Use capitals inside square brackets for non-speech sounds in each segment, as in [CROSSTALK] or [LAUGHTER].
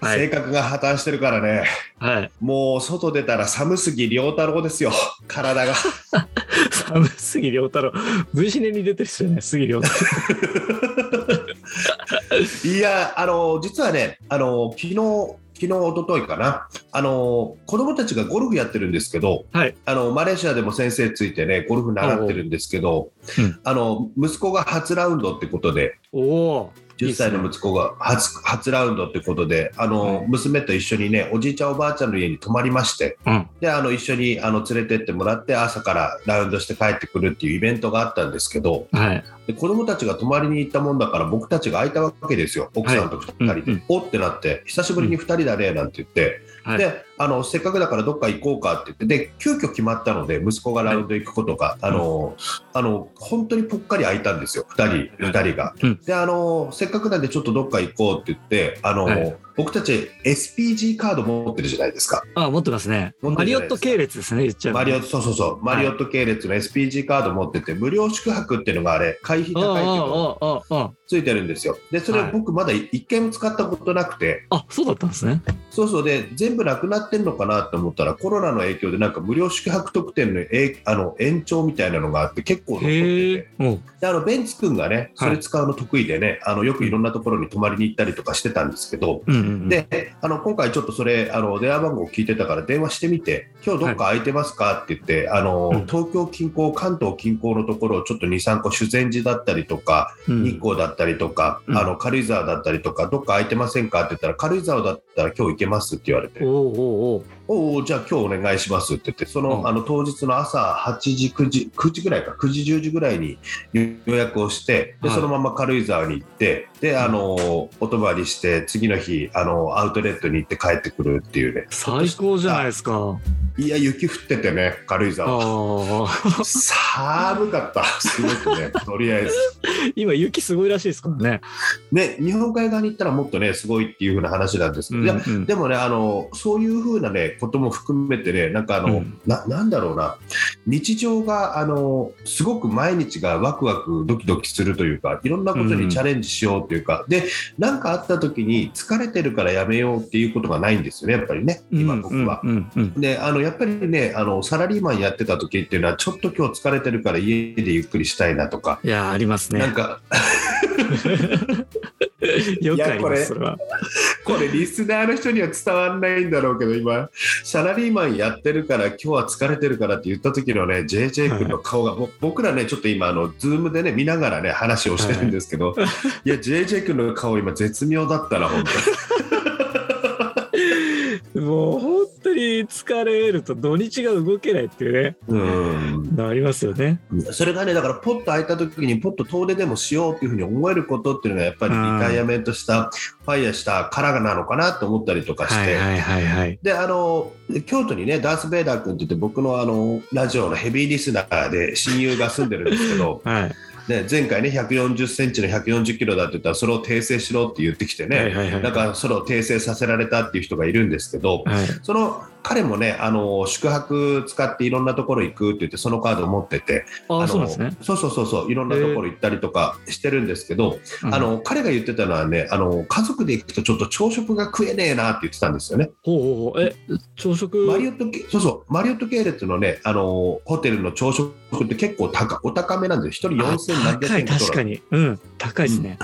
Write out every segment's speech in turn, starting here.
はい。性格が破綻してるからね。はい。もう外出たら寒すぎ良太郎ですよ。体が。寒杉良太郎。V シネに出てる人じゃない杉良太 [LAUGHS] いやあの実はねあの昨日昨日一昨日かな。あの子供たちがゴルフやってるんですけど郎はい。あのマレーシアでも先生ついてねゴルフ習ってるんですけど、うん。あの息子が初ラウンドってことで。おお10歳の息子が初初ラウンドってことであの、うん。娘と一緒にねおじいちゃんおばあちゃんの家に泊まりましてうん。であの一緒にあの連れてってもらって朝からラウンドして帰ってくるっていうイベントがあったんですけどはい。で子供たちが泊まりに行ったもんだから僕たちが空いたわけですよ。奥さんと2人で、はいうんうんおってなって久しぶりに2人だねなんて言って、はい。であのせっかくだからどっか行こうかって言ってで急遽決まったので息子がラウンド行くことが、あのあの本当にぽっかり空いたんですよ2人2人が。うん。であのせっかくなんでちょっとどっか行こうって言ってあの、はい僕たち SPG カード持ってるじゃないですか。あ持ってますね。マリオット系列ですね言っちゃうマリオットそうそうそう、マリオット系列の SPG カード持ってて無料宿泊っていうのがあれ会費あ高いけどついてるんですよ。でそれはい。僕まだ一回も使ったことなくて、ああそうだったんですね。そうそう。で全部なくなってんのかなと思ったらコロナの影響でなんか無料宿泊特典のえいあの延長みたいなのがあって結構残ってへてであのベンツ君がねそはい。れ使うの得意でね、あのよくいろんなところに泊まりに行ったりとかしてたんですけど、うんであの今回ちょっとそれあの電話番号聞いてたから電話してみて今日どっか空いてますか？って言って、あのうん。東京近郊関東近郊のところをちょっと23個修善寺だったりとか、うん。日光だったりとか、うん。あの軽井沢だったりとかどっか空いてませんか？って言ったら軽井沢だったら今日行けますって言われて。おうおうおうおおじゃあ今日お願いしますって言ってその,、うん。あの当日の朝8時9時9時ぐらいか9時10時ぐらいに予約をしてではい。そのまま軽井沢に行ってであのお泊まりして次の日あのアウトレットに行って帰ってくるっていうね。最高じゃないですか。いや雪降っててね軽井あ沢。あ寒かった。すごくね [LAUGHS] とりあえず。今雪すごいらしいですからね。ね日本海側に行ったらもっとねすごいっていう風な話なんですけど、うんうん。でもねあのそういう風なねことも含めてねなんかあの、うん。ななんだろうな。日常があのすごく毎日がワクワクドキドキするというかいろんなことにチャレンジしようというか、で何かあった時に疲れてるからやめようっていうことがないんですよねやっぱりね今僕は。うんうんうん。であのやっぱりねあのサラリーマンやってた時っていうのはちょっと今日疲れてるから家でゆっくりしたいなとか、いやーありますね。なんか [LAUGHS] [LAUGHS] よくありますそれは。これリスナーの人には伝わんないんだろうけど今サラリーマンやってるから今日は疲れてるからって言った時のね JJ 君の顔が、ぼ僕らねちょっと今あのズームでね見ながらね話をしてるんですけど、い、や JJ 君の顔今絶妙だったな本 [LAUGHS] もう本当に疲れると土日が動けないっていうね。うん。のありますよね。それがねだからポッと空いた時にポッと遠出でもしようっていうふうに思えることっていうのがやっぱりリタイアメントしたファイヤーしたからなのかなと思ったりとかして、はいはいはいはい。であの京都にねダース・ベイダー君って言って僕のあのラジオのヘビーリスナーで親友が住んでるんですけど、[LAUGHS] はいね、前回ね140センチの140キロだって言ったらそれを訂正しろって言ってきてね、はいはいはい。なんかそれを訂正させられたっていう人がいるんですけど、はい。その彼もねあの宿泊使っていろんなところ行くって言ってそのカードを持っててあそうですね。そうそうそうそういろんなところ行ったりとかしてるんですけど、うんあの彼が言ってたのはねあの家族で行くとちょっと朝食が食えねえなって言ってたんですよね。ほうほうえ朝食？マリオット系そうそうマリオット系列のねあのホテルの朝食って結構高お高めなんですよ。1人あ4000何百円とか確かに。うん高いですね、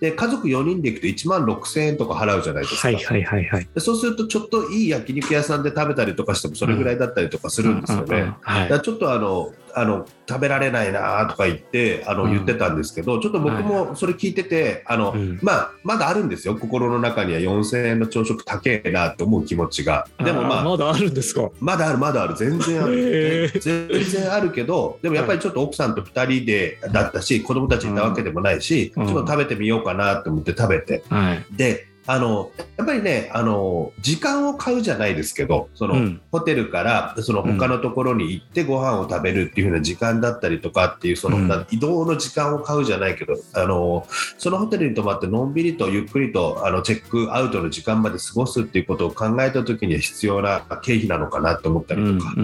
で家族4人で行くと1万6000円とか払うじゃないですか、はいはいはいはい。でそうするとちょっといい焼肉屋さんで食べたりとかしてもそれぐらいだったりとかするんですよね。うんうんうんはい。だからちょっとあのあの食べられないなとか言ってあの、うん。言ってたんですけどちょっと僕もそれ聞いててあの、うん。まあ、まだあるんですよ。心の中には4000円の朝食高えなって思う気持ちが。でもまあーまだあるんですか？まだあるまだある。全然あへるー。全然あるけどでもやっぱりちょっと奥さんと2人でだったし子供たちいたわけでもないし、うん。ちょっと食べてみようかなと思って食べて。はい。であのやっぱりねあの時間を買うじゃないですけどその、うん。ホテルからその他のところに行ってご飯を食べるっていう風な時間だったりとかっていうその、うん。移動の時間を買うじゃないけどあのそのホテルに泊まってのんびりとゆっくりとあのチェックアウトの時間まで過ごすっていうことを考えた時には必要な経費なのかなと思ったりとか。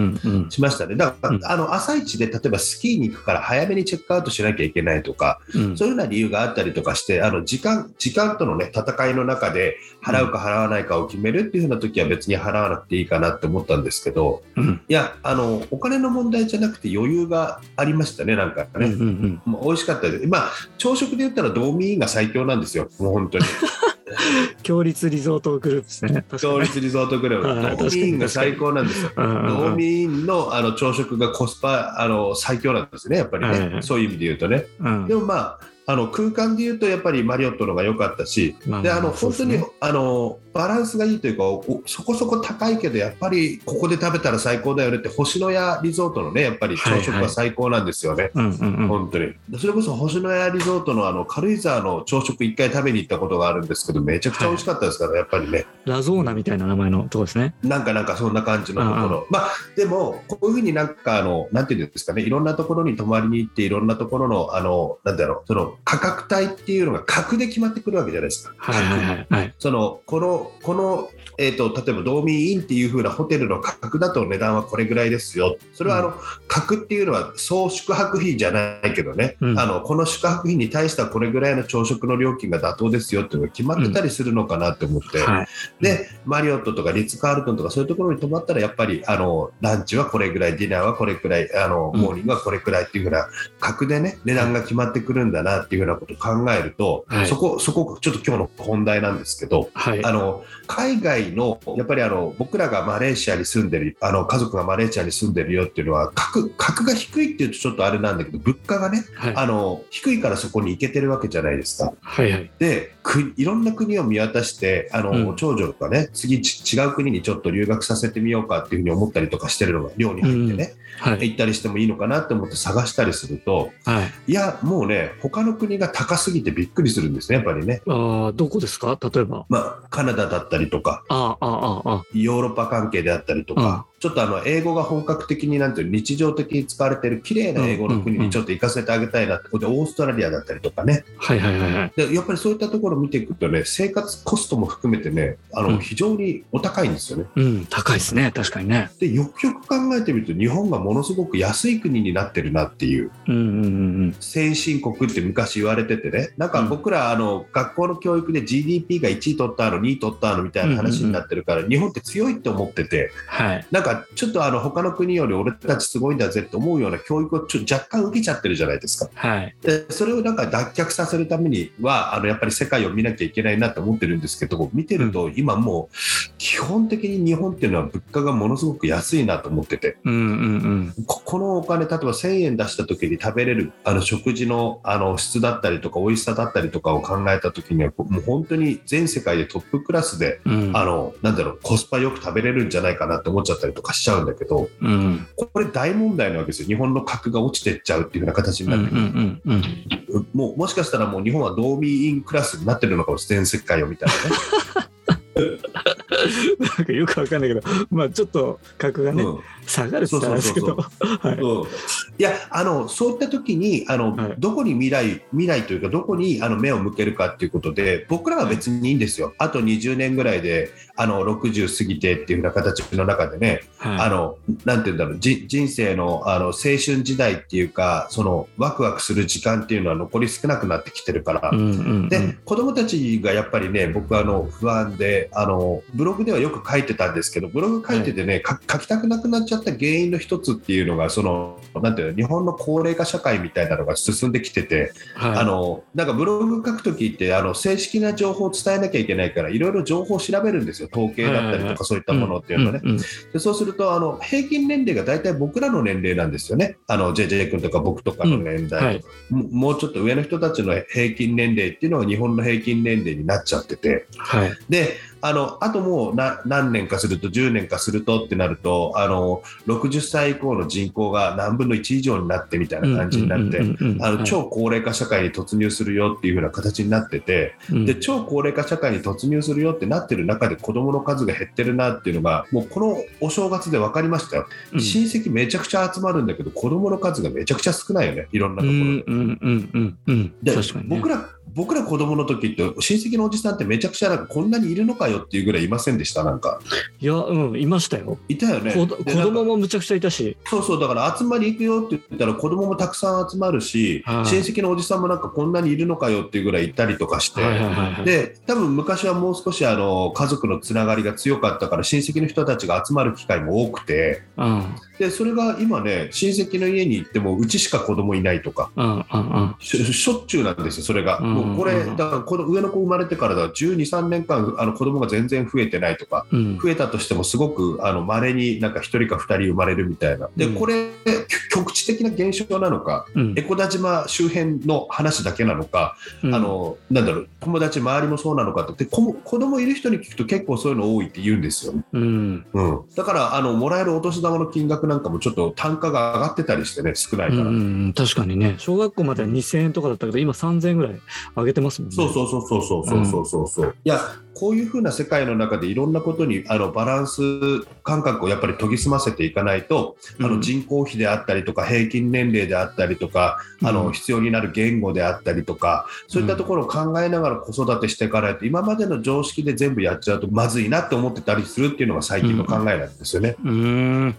しましたね。だから、うん。あの朝一で例えばスキーに行くから早めにチェックアウトしなきゃいけないとか、うん。そういうような理由があったりとかして、あの時間時間との、ね、戦いの中で払うか払わないかを決めるっていうふうな時は別に払わなくていいかなって思ったんですけど、うんいやあの、お金の問題じゃなくて余裕がありましたね、なんかうんうね。んもう美味しかったです。まあ、朝食で言ったら道民が最強なんですよ、もう本当に。[LAUGHS] 強立リゾートグループですね。[LAUGHS] 強立リゾートグルはいープ、道民が最高なんですよ。うんうんうん道民のあの朝食がコスパあの最強なんですね、やっぱりね、はいはいそういう意味で言うとね。うんでもまあ、あの空間で言うと、やっぱりマリオットの方が良かったし、まあであの本当に、あのバランスがいいというかおそこそこ高いけどやっぱりここで食べたら最高だよねって星のやリゾートのねやっぱり朝食は最高なんですよね。うんうんうん本当にそれこそ星のやリゾートのあの軽井沢の朝食一回食べに行ったことがあるんですけどめちゃくちゃ美味しかったですから、やっぱりねラゾーナみたいな名前のとこですね。なんかなんかそんな感じのところまあでもこういうふうになんかあのなんていうんですかねいろんなところに泊まりに行っていろんなところのあのなんだろうその価格帯っていうのが格で決まってくるわけじゃないですか。はいはいはいはい。そのこのこの、えー、と例えば道民インっていう風なホテルの価格だと値段はこれぐらいですよ、それはあの、格っていうのは総宿泊費じゃないけどね、うん。あのこの宿泊費に対してはこれぐらいの朝食の料金が妥当ですよっていうのが決まってたりするのかなって思って、はい。でマリオットとかリッツ・カールトンとかそういうところに泊まったらやっぱりあのランチはこれぐらい、ディナーはこれぐらい、あのうん。モーニングはこれぐらいっていう風な格でね値段が決まってくるんだなっていう風なことを考えると、はい。そこそこちょっと今日の本題なんですけど、はい。あの海外のやっぱりあの僕らがマレーシアに住んでるあの家族がマレーシアに住んでるよっていうのは格格が低いっていうとちょっとあれなんだけど物価がねはい。あの低いからそこに行けてるわけじゃないですか。はいはい。でくいろんな国を見渡してあの、うん長女がね次ち違う国にちょっと留学させてみようかっていうふうに思ったりとかしてるのが寮に入ってね、はい。行ったりしてもいいのかなって思って探したりするとはい。いやもうね他の国が高すぎてびっくりするんですねやっぱりね。ああ、どこですか？例えば。まあ、カナダだったりとかああ、ああ、あヨーロッパ関係であったりとか、ちょっとあの英語が本格的になんていうの日常的に使われている綺麗な英語の国にちょっと行かせてあげたいなってことで、オーストラリアだったりとかねあ。はいはいはいはい。でやっぱりそういったところを見ていくとね生活コストも含めてねあの、うん非常にお高いんですよね。うん、高いですね。確かにね。でよくよく考えてみると日本がものすごく安い国になってるなっていううんうんうん先進国って昔言われててねなんか僕らあの学校の教育で GDP が1位取ったの2位取ったのみたいな話になってるから、日本って強いって思っててはい。なんかちょっとあの他の国より俺たちすごいんだぜって思うような教育をちょ若干受けちゃってるじゃないですか。はい。でそれをなんか脱却させるためにはあのやっぱり世界を見なきゃいけないなって思ってるんですけど見てると今もう基本的に日本っていうのは物価がものすごく安いなと思っててうんうんここのお金例えば1000円出した時に食べれるあの食事のあの質だったりとか美味しさだったりとかを考えた時にはもう本当に全世界でトップクラスでうん。うん。あのなんだろうコスパよく食べれるんじゃないかなって思っちゃったりとかしちゃうんだけどうん。これ大問題なわけですよ日本の格が落ちてっちゃうっていうような形にうんうなってくる。んうんうん。もうもしかしたらもう日本はドーミーインクラスになってるのかも全世界を見たらね。なんかよくわかんないけど、まあちょっと格がね、うん下がるって言ったらあれですけど。はい。やあのそういった時にあの、はいどこに未来未来というかどこにあの目を向けるかっていうことで僕らは別にいいんですよ、あと20年ぐらいであの60過ぎてっていうような形の中でね、あはのなんていうんだろうじ人生のあの青春時代っていうかそのワクワクする時間っていうのは残り少なくなってきてるから、い。うんうんうん。で子供たちがやっぱりね僕はあの不安であのブログではよく書いてたんですけどブログ書いててね、か書きたくなくなっちゃった原因の一つっていうのがそのなんていうの日本の高齢化社会みたいなのが進んできてて、はい、あのなんかブログ書くときってあの正式な情報を伝えなきゃいけないからいろいろ情報を調べるんですよ。統計だったりとかそういったものっていうのをね。でそうするとあの平均年齢が大体僕らの年齢なんですよね、あの JJ 君とか僕とかの年代、うんはい。ももうちょっと上の人たちの平均年齢っていうのは日本の平均年齢になっちゃってて、はい。であのあともうな何年かすると10年かするとってなるとあの60歳以降の人口が何分の1以上になってみたいな感じになって、あの超高齢化社会に突入するよっていう風な形になってて、で超高齢化社会に突入するよってなってる中で子どもの数が減ってるなっていうのがもうこのお正月で分かりましたよ、うん。親戚めちゃくちゃ集まるんだけど子どもの数がめちゃくちゃ少ないよね。いろんなところで。で僕ら僕ら子供の時って親戚のおじさんってめちゃくちゃなんかこんなにいるのかよっていうぐらいいませんでしたなんか。いやうんいましたよ。いたよね。子供もむちゃくちゃいたし。そうそうだから集まり行くよって言ったら子供もたくさん集まるし、はい。親戚のおじさんもなんかこんなにいるのかよっていうぐらいいたりとかして、はいはいはいはい。で多分昔はもう少しあの家族のつながりが強かったから親戚の人たちが集まる機会も多くて。うん。でそれが今ね親戚の家に行ってもうちしか子供いないとか。うんうんうん。ししょっちゅうなんですよ、それが。うんもうこれ、うんだからこの上の子生まれてからだ12、3年間、あの子供が全然増えてないとか、うん。増えたとしてもすごくまれになんか1人か2人生まれるみたいな。で、うん。これ、き局地的な現象なのか、うん。江古田島周辺の話だけなのか、うん。あのなんだろう、友達、周りもそうなのかって、でこ子供いる人に聞くと結構そういうの多いって言うんですよ。ね。うん。うん、だからあの、もらえるお年玉の金額なんかもちょっと単価が上がってたりしてね、少ないから。うんうん、確かにね。小学校までは2000円とかだったけど今3000円ぐらい上げてますもんね。そうそうそうそうそうそうそうそう。そう、いやこういう風な世界の中でいろんなことにあのバランス感覚をやっぱり研ぎ澄ませていかないと、あうん。の人口比であったりとか平均年齢であったりとか、あうん。の必要になる言語であったりとかそういったところを考えながら子育てしていかないと今までの常識で全部やっちゃうとまずいなって思ってたりするっていうのが最近の考えなんですよね。うーん。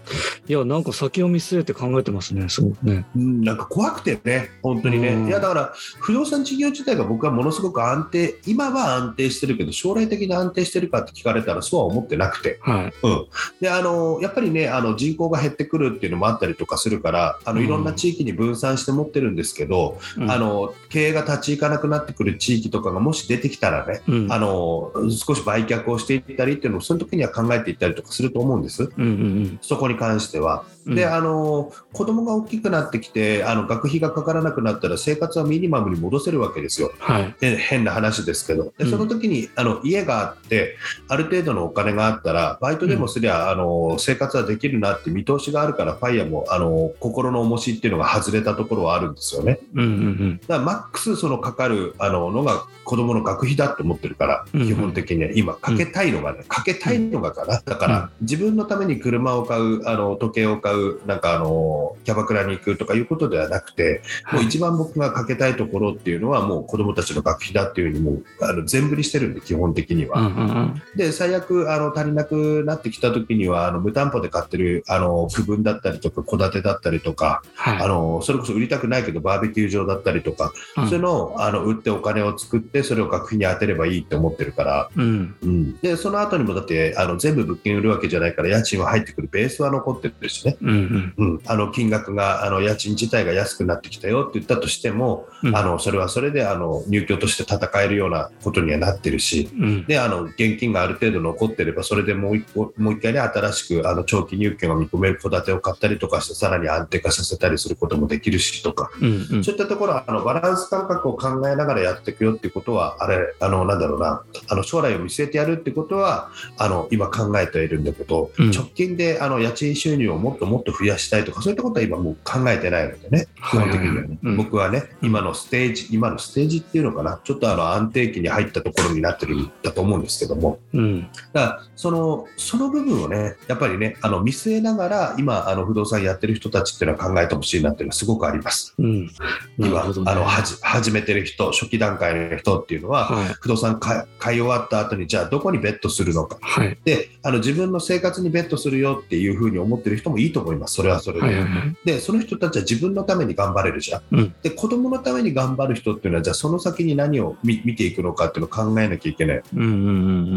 いやなんか先を見据えて考えてますねすごくね。うん、なんか怖くてね、本当にね、うん。いやだから不動産事業自体が僕はものすごく安定、今は安定してるけど、将来的に安定してるかって聞かれたら、そうは思ってなくて、はい。うん、であのやっぱりねあの、人口が減ってくるっていうのもあったりとかするから、あのうん。いろんな地域に分散して持ってるんですけど、うん。あの経営が立ち行かなくなってくる地域とかがもし出てきたらね、うん。あの少し売却をしていったりっていうのを、その時には考えていったりとかすると思うんです。うんうん。そこに関しては。うん。で、あの子供が大きくなってきてあの学費がかからなくなったら生活はミニマムに戻せるわけですよ。はい。で変な話ですけど。でうん。その時にあの家があってある程度のお金があったらバイトでもすりゃ、あの生活はできるなって見通しがあるからファイヤーもあの心の重しっていうのが外れたところはあるんですよね。うんうんだからマックスそのかかるあののが子供の学費だと思ってるから、うん基本的には。今かけたいのがね、かけたいのがかな。だから、うん自分のために車を買うあの時計を買うなんかあのキャバクラに行くとかいうことではなくて、もう一番僕がかけたいところっていうのはもう子供たちの学費だっていうふうにもうあの全振りしてるんで基本的には。うんうんうん。で最悪あの足りなくなってきた時にはあの無担保で買ってるあの区分だったりとか戸建てだったりとか、はい。あのそれこそ売りたくないけどバーベキュー場だったりとかうん。そういうのをあの売ってお金を作ってそれを学費に当てればいいって思ってるから、うん。うん、でその後にもだってあの全部物件売るわけじゃないから家賃は入ってくる。ベースは残ってるしね、うんうん。うん、あの金額があの家賃自体が安くなってきたよって言ったとしても、うん。あのそれはそれであの入居として戦えるようなことにはなってるし。うんであの現金がある程度残ってればそれでもう一個もう一回ね新しくあの長期入居が見込める戸建てを買ったりとかしてさらに安定化させたりすることもできるしとか。うんうん。そういったところはあのバランス感覚を考えながらやっていくよっていうことは、あれ、あのなんだろうな、あの将来を見据えてやるってことは、あの今考えているんだけど、うん。直近であの家賃収入をもっともっと増やしたいとか、そういったことは今もう考えてないのでね、基本的にはね、僕はね、今のステージ、今のステージっていうのかな、ちょっとあの安定期に入ったところになってるんだと思うんですけども、うんだからそのその部分をね、やっぱりね、あの見据えながら、今、あの不動産やってる人たちっていうのは考えてほしいなっていうのはすごくあります。うん今、あのはじ始めてる人、初期段階の人っていうのは、はい不動産買い買い終わった後に、じゃあどこにベットするのか。はいで、あの自分の生活にベットするよっていうふうに思ってる人もいいと思います、それはそれで。はいはいはいで、その人たちは自分のために頑張れるじゃん。うんで、子供のために頑張る人っていうのは、じゃあその先に何を見見ていくのかっていうのを考えなきゃいけない。うんうんう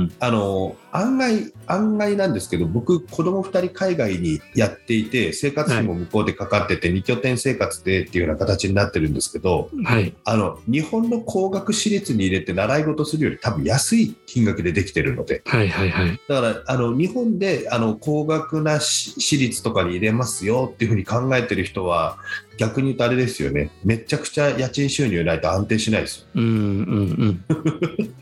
んあの案外、案外なんですけど、僕、子供2人海外にやっていて、生活費も向こうでかかってて、2拠点生活でっていうような形になってるんですけど、うんはい。あの日本の高額私立に入れて習い事するより多分安い金額でできてるので、はいはいはい。だからあの日本であの高額なし私立とかに入れますよっていうふうに考えてる人は、逆に言うとあれですよね、めちゃくちゃ家賃収入ないと安定しないですよ。うんうんうん。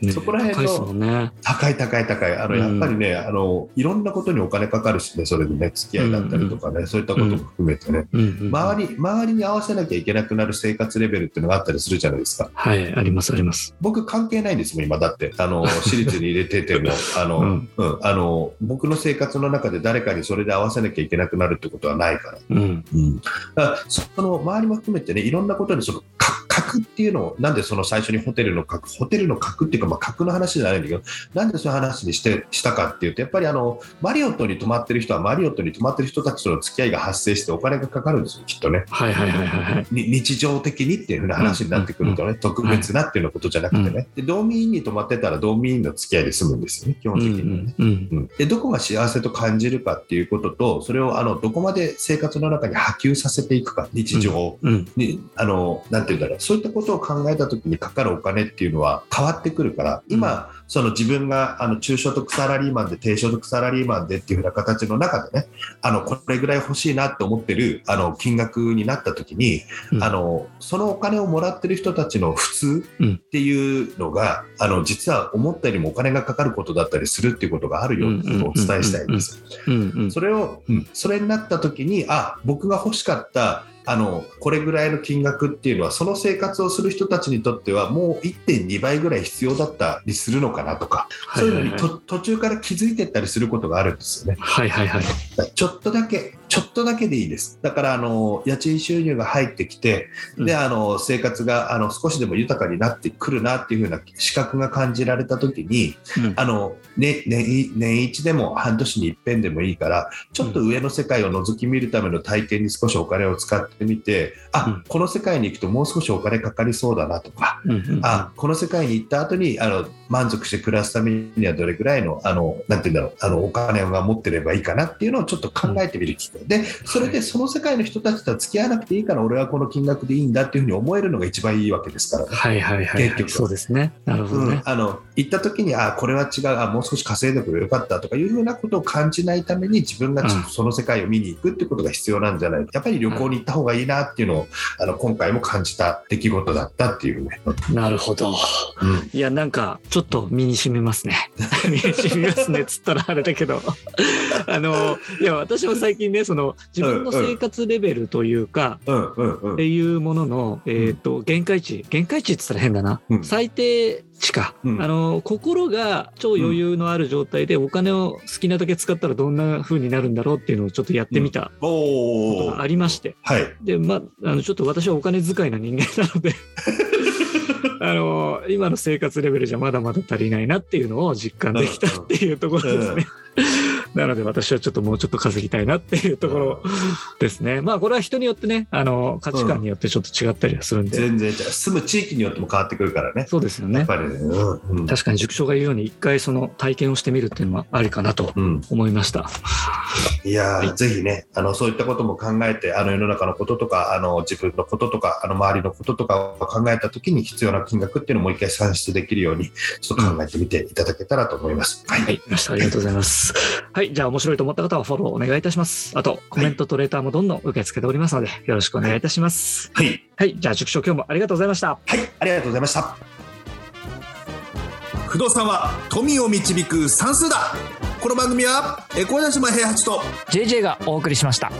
[LAUGHS] ねそこら辺のね。高い高い高い。あの、うんやっぱりね、あの、いろんなことにお金かかるしね、それでね、付き合いだったりとかね、そういったことも含めてね、うんうんうん。周り、周りに合わせなきゃいけなくなる生活レベルっていうのがあったりするじゃないですか。はい、ありますあります。僕関係ないんですもん、今だって。あの、[LAUGHS] 私立に入れてても、あの、ううんん、あの、僕の生活の中で誰かにそれで合わせなきゃいけなくなるってことはないから。うん。うん。だからその周りも含めてね、いろんなことにその、格っていうのを、なんでその最初にホテルの格、ホテルの格っていうか、まあ、格の話じゃないんだけど、なんでそういう話にしてしたかっていうと、やっぱりあの、マリオットに泊まってる人は、マリオットに泊まってる人たちとの付き合いが発生してお金がかかるんですよ、きっとね。はいはいはいはいはい。に日常的にっていうふうな話になってくるとね、特別なっていうようなことじゃなくてね、で、道民院に泊まってたら道民院の付き合いで済むんですよね、基本うん的にはね。うんうん。うんでどこが幸せと感じるかっていうことと、それをあのどこまで生活の中に波及させていくか、日常うん。に、あのなんていうんだろう、そういったことを考えたときにかかるお金っていうのは変わってくるから、今、その自分があの中所得サラリーマンで、低所得サラリーマンでっていうふうな形の中でね、あのこれぐらい欲しいなって思ってるあの金額になったときに、うん。あのそのお金をもらってる人たちの普通うん。っていうのが、あの実は思ったよりもお金がかかることだったりするっていうことがあるよってことをお伝えしたいんです。それを、それになった時に、あ僕が欲しかったあのこれぐらいの金額っていうのは、その生活をする人たちにとっては、もう1.2倍ぐらい必要だったりするのかなとか、そういうのにと途中から気づいてったりすることがあるんですよね。はいはいはい。ちょっとだけ、ちょっとだけでいいです。だから、あの、家賃収入が入ってきて、で、あの、生活が、あの、少しでも豊かになってくるなっていうふうな資格が感じられたときに、うん。あの、ね、年、年一でも半年に一遍でもいいから、ちょっと上の世界を覗き見るための体験に少しお金を使ってみて、あ、うん。この世界に行くともう少しお金かかりそうだなとか、うんうん。あこの世界に行った後にあの満足して暮らすためにはどれぐらいのあのなんて言うんだろうあのお金が持ってればいいかなっていうのをちょっと考えてみる機会でそれでその世界の人たちとは付き合わなくていいから俺はこの金額でいいんだっていうふうに思えるのが一番いいわけですからね。はいはいはいはい。結局そうですね。なるほどうんね。あの行った時にあこれは違うあもう少し稼いでくればよかったとかいうふうなことを感じないために自分がその世界を見に行くってことが必要なんじゃないやっぱり旅行に行った方がいいなっていうのをあの今回も感じた出来事だったっていうね。なるほど。うんいや、なんか、ちょっと身に染みますね。身に染みますね、つったらあれだけど。[LAUGHS] あの、いや、私も最近ね、その、自分の生活レベルというか、うんうんうんっていうものの、えっ、と、限界値。限界値って言ったら変だな。うん最低値か。うんあの、心が超余裕のある状態でお金を好きなだけ使ったらどんな風になるんだろうっていうのをちょっとやってみたことがありまして。はい。で、まあ、あの、ちょっと私はお金遣いな人間なので、[LAUGHS] あの、今の生活レベルじゃまだまだ足りないなっていうのを実感できたっていうところですね。なので私はちょっともうちょっと稼ぎたいなっていうところですね。まあこれは人によってね、あの、価値観によってちょっと違ったりはするんで、全然違う住む地域によっても変わってくるからね。そうですよね。やっぱりね。うんうん確かに塾長が言うように一回その体験をしてみるっていうのはありかなとうん、思いました。いやー、はいぜひねあの、そういったことも考えて、あの世の中のこととか、あの自分のこととか、あの周りのこととかを考えたときに必要な金額っていうのをもう一回算出できるように、ちょっと考えてみていただけたらと思います。はい。はい。ありがとうございます。[LAUGHS] はい、じゃあ面白いと思った方はフォローお願いいたします。あと、コメントとレーターもどんどん受け付けておりますので、よろしくお願いいたします。はい。はい、じゃあ塾長今日もありがとうございました。はい。ありがとうございました。不動産は富を導く算数だこの番組は、え小林島平八と JJ がお送りしました。